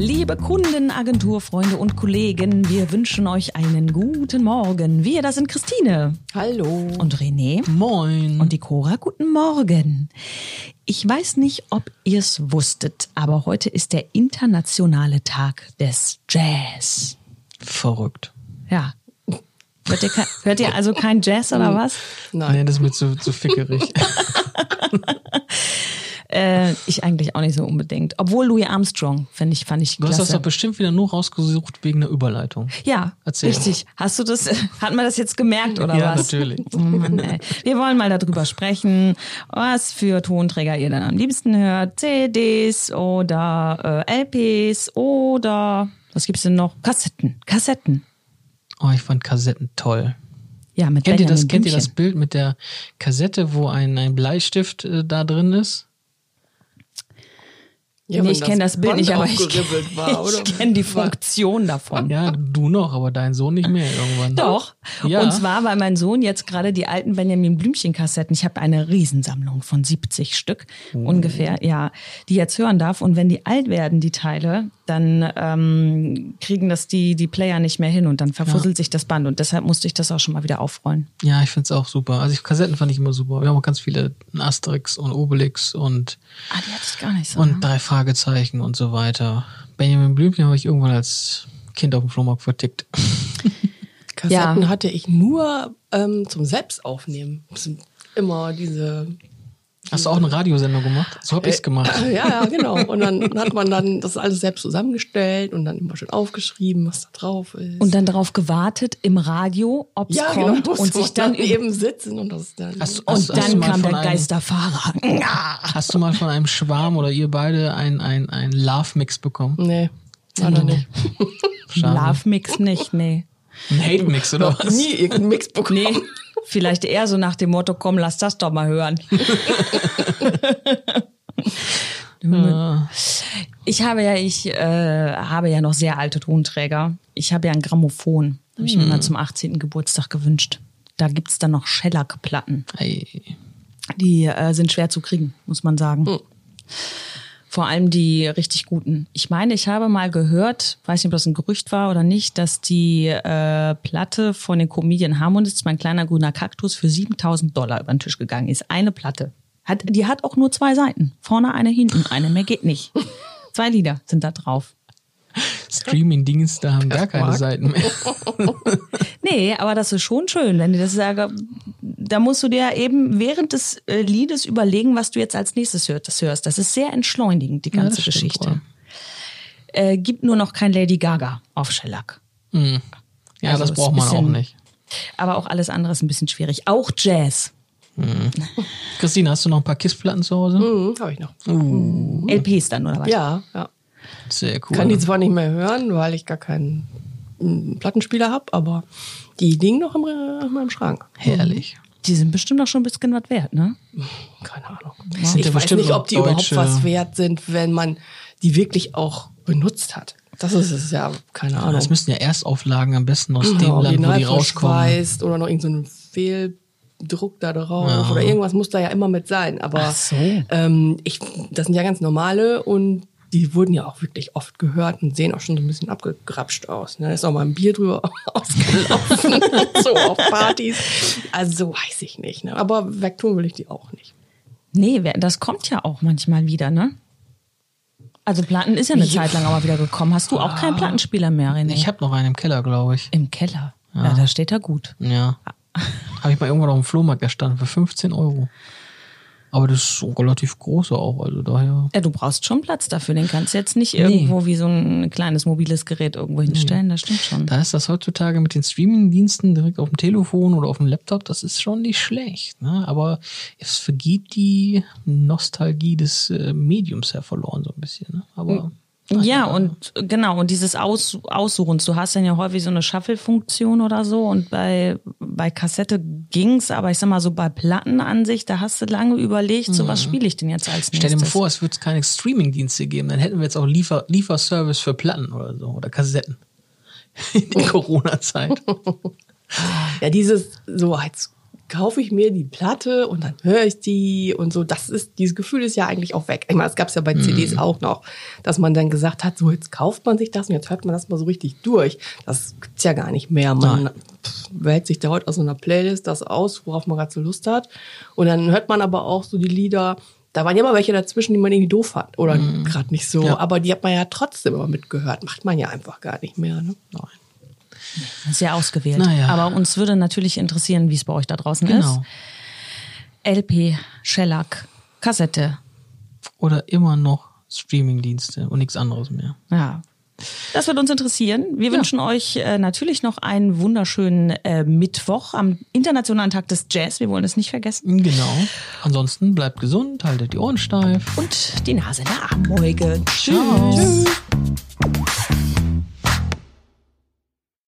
Liebe Kunden, Agenturfreunde und Kollegen, wir wünschen euch einen guten Morgen. Wir, das sind Christine. Hallo. Und René. Moin. Und die Cora, guten Morgen. Ich weiß nicht, ob ihr es wusstet, aber heute ist der internationale Tag des Jazz. Verrückt. Ja. Hört ihr, hört ihr also kein Jazz oder was? Nein. Nee, das ist mir zu, zu fickerig. Äh, ich eigentlich auch nicht so unbedingt. Obwohl Louis Armstrong, finde ich, fand ich Du klasse. hast das doch bestimmt wieder nur rausgesucht wegen der Überleitung. Ja, Erzähl. richtig. Hast du das, hat man das jetzt gemerkt oder ja, was? natürlich. Oh Mann, ey. Wir wollen mal darüber sprechen, was für Tonträger ihr dann am liebsten hört. CDs oder äh, LPs oder was gibt's denn noch? Kassetten. Kassetten. Oh, ich fand Kassetten toll. Ja, mit Kennt ihr, das, kennt ihr das. Bild mit der Kassette, wo ein, ein Bleistift äh, da drin ist? Ja, nee, ich kenne das Bild Band nicht, aber ich, kenne die Funktion davon. Ja, du noch, aber dein Sohn nicht mehr irgendwann. Doch. Ja. Und zwar, weil mein Sohn jetzt gerade die alten Benjamin Blümchen-Kassetten, ich habe eine Riesensammlung von 70 Stück Oh. ungefähr, ja, die jetzt hören darf. Und wenn die alt werden, die Teile, dann ähm, kriegen das die, die Player nicht mehr hin und dann verfusselt sich das Band. Und deshalb musste ich das auch schon mal wieder aufrollen. Ja, ich find's auch super. Also ich, Kassetten fand ich immer super. Wir haben auch ganz viele Asterix und Obelix und, Ah, die hatte ich gar nicht so. und ne? drei Fragezeichen und so weiter. Benjamin Blümchen habe ich irgendwann als Kind auf dem Flohmarkt vertickt. Kassetten Ja. hatte ich nur ähm, zum Selbstaufnehmen. Das sind immer diese. Hast du auch eine Radiosendung gemacht? So hab ich's gemacht. Ja, ja, genau. Und dann hat man dann das alles selbst zusammengestellt und dann immer schön aufgeschrieben, was da drauf ist. Und dann darauf gewartet im Radio, ob es ja, kommt genau, und sich dann, eben eben sitzen und das dann. Hast du- und hast- hast dann kam der einem- Geisterfahrer. Hast du mal von einem Schwarm oder ihr beide ein, ein, ein Love-Mix bekommen? nee, leider nicht. Schade. Love Mix nicht, nee. Ein Hate-Mix oder was? Nie irgendeinen Mix bekommen. Nee, vielleicht eher so nach dem Motto, komm, lass das doch mal hören. Ich habe ja, ich äh, habe ja noch sehr alte Tonträger. Ich habe ja ein Grammophon. Habe ich mir mal zum 18. Geburtstag gewünscht. Da gibt's dann noch Shellac-Platten. Ey. Die äh, sind schwer zu kriegen, muss man sagen. Vor allem die richtig guten. Ich meine, ich habe mal gehört, weiß nicht, ob das ein Gerücht war oder nicht, dass die äh, Platte von den Comedian Harmonists, mein kleiner grüner Kaktus, für 7000 Dollar über den Tisch gegangen ist. Eine Platte. Hat, die hat auch nur zwei Seiten. Vorne eine, hinten eine. Mehr geht nicht. Zwei Lieder sind da drauf. Streaming-Dienste haben gar keine. Seiten mehr. Nee, aber das ist schon schön, wenn die das sagen. Da musst du dir eben während des äh, Liedes überlegen, was du jetzt als nächstes hört, das hörst. Das ist sehr entschleunigend, die Ja, ganze stimmt Geschichte. Äh, gibt nur noch kein Lady Gaga auf Shellac. Hm. Ja, Also das braucht man auch bisschen- nicht. Aber auch alles andere ist ein bisschen schwierig. Auch Jazz. Christine, hast du noch ein paar KISS-Platten zu Hause? Mhm, habe ich noch. LPs dann, oder was? Ja, ja. Sehr cool. Kann die zwar nicht mehr hören, weil ich gar keinen Plattenspieler habe, aber die liegen noch im, äh, in meinem Schrank. Herrlich. Die sind bestimmt auch schon ein bisschen was wert, ne? Keine Ahnung. sind Ich ja weiß nicht, ob die überhaupt deutsche- was wert sind, wenn man die wirklich auch benutzt hat. Das ist es ja, keine Ahnung. Das müssten ja Erstauflagen am besten aus dem Ja, Land, wo die rauskommen. oder noch irgendein so Fehldruck da drauf Ja. oder irgendwas muss da ja immer mit sein. Aber Ach so. ähm, ich, das sind ja ganz normale und die wurden ja auch wirklich oft gehört und sehen auch schon so ein bisschen abgegrapscht aus. Ne? Da ist auch mal ein Bier drüber ausgelaufen, so auf Partys. Also so weiß ich nicht. Ne? Aber wegtun will ich die auch nicht. Nee, das kommt ja auch manchmal wieder, ne? Also Platten ist ja eine Ja. Zeit lang aber wieder gekommen. Hast du auch keinen Plattenspieler mehr, René? Ich habe noch einen im Keller, glaube ich. Im Keller. Ja. da steht er gut. Ja. habe ich mal irgendwann auf dem Flohmarkt erstanden für 15 Euro. Aber das ist so relativ groß auch, also daher. Ja, du brauchst schon Platz dafür. Den kannst du jetzt nicht irgendwo wie so ein kleines mobiles Gerät irgendwo hinstellen. Das stimmt schon. Da ist das heutzutage mit den Streaming-Diensten direkt auf dem Telefon oder auf dem Laptop, das ist schon nicht schlecht. Ne? Aber es vergibt die Nostalgie des äh, Mediums ja verloren so ein bisschen. Ne? Aber Ja, und genau, und dieses Aus, Aussuchens. Du hast dann ja häufig so eine Shuffle-Funktion oder so und bei, bei Kassette ging's, aber ich sag mal so bei Plattenansicht, da hast du lange überlegt, so was spiele ich denn jetzt als nächstes? Stell dir mal vor, es würde keine Streaming-Dienste geben, dann hätten wir jetzt auch Liefer Lieferservice für Platten oder so oder Kassetten. In Corona-Zeit. Ja, dieses so als kaufe ich mir die Platte und dann höre ich die und so. Das ist, dieses Gefühl ist ja eigentlich auch weg. Ich meine, das gab es ja bei CDs auch noch, dass man dann gesagt hat, so jetzt kauft man sich das und jetzt hört man das mal so richtig durch. Das gibt's ja gar nicht mehr. Man pff, wählt sich da heute aus so einer Playlist das aus, worauf man gerade so Lust hat. Und dann hört man aber auch so die Lieder, da waren ja immer welche dazwischen, die man irgendwie doof hat oder gerade nicht so. Ja. Aber die hat man ja trotzdem immer mitgehört. Macht man ja einfach gar nicht mehr. Ne? Nein. Sehr ausgewählt. Naja. Aber uns würde natürlich interessieren, wie es bei euch da draußen Genau. ist. LP, Shellac, Kassette. Oder immer noch Streamingdienste und nichts anderes mehr. Ja. Das wird uns interessieren. Wir wünschen euch äh, natürlich noch einen wunderschönen äh, Mittwoch am Internationalen Tag des Jazz. Wir wollen es nicht vergessen. Genau. Ansonsten bleibt gesund, haltet die Ohren steif. Und die Nase in der Armbeuge. Tschüss. Ciao.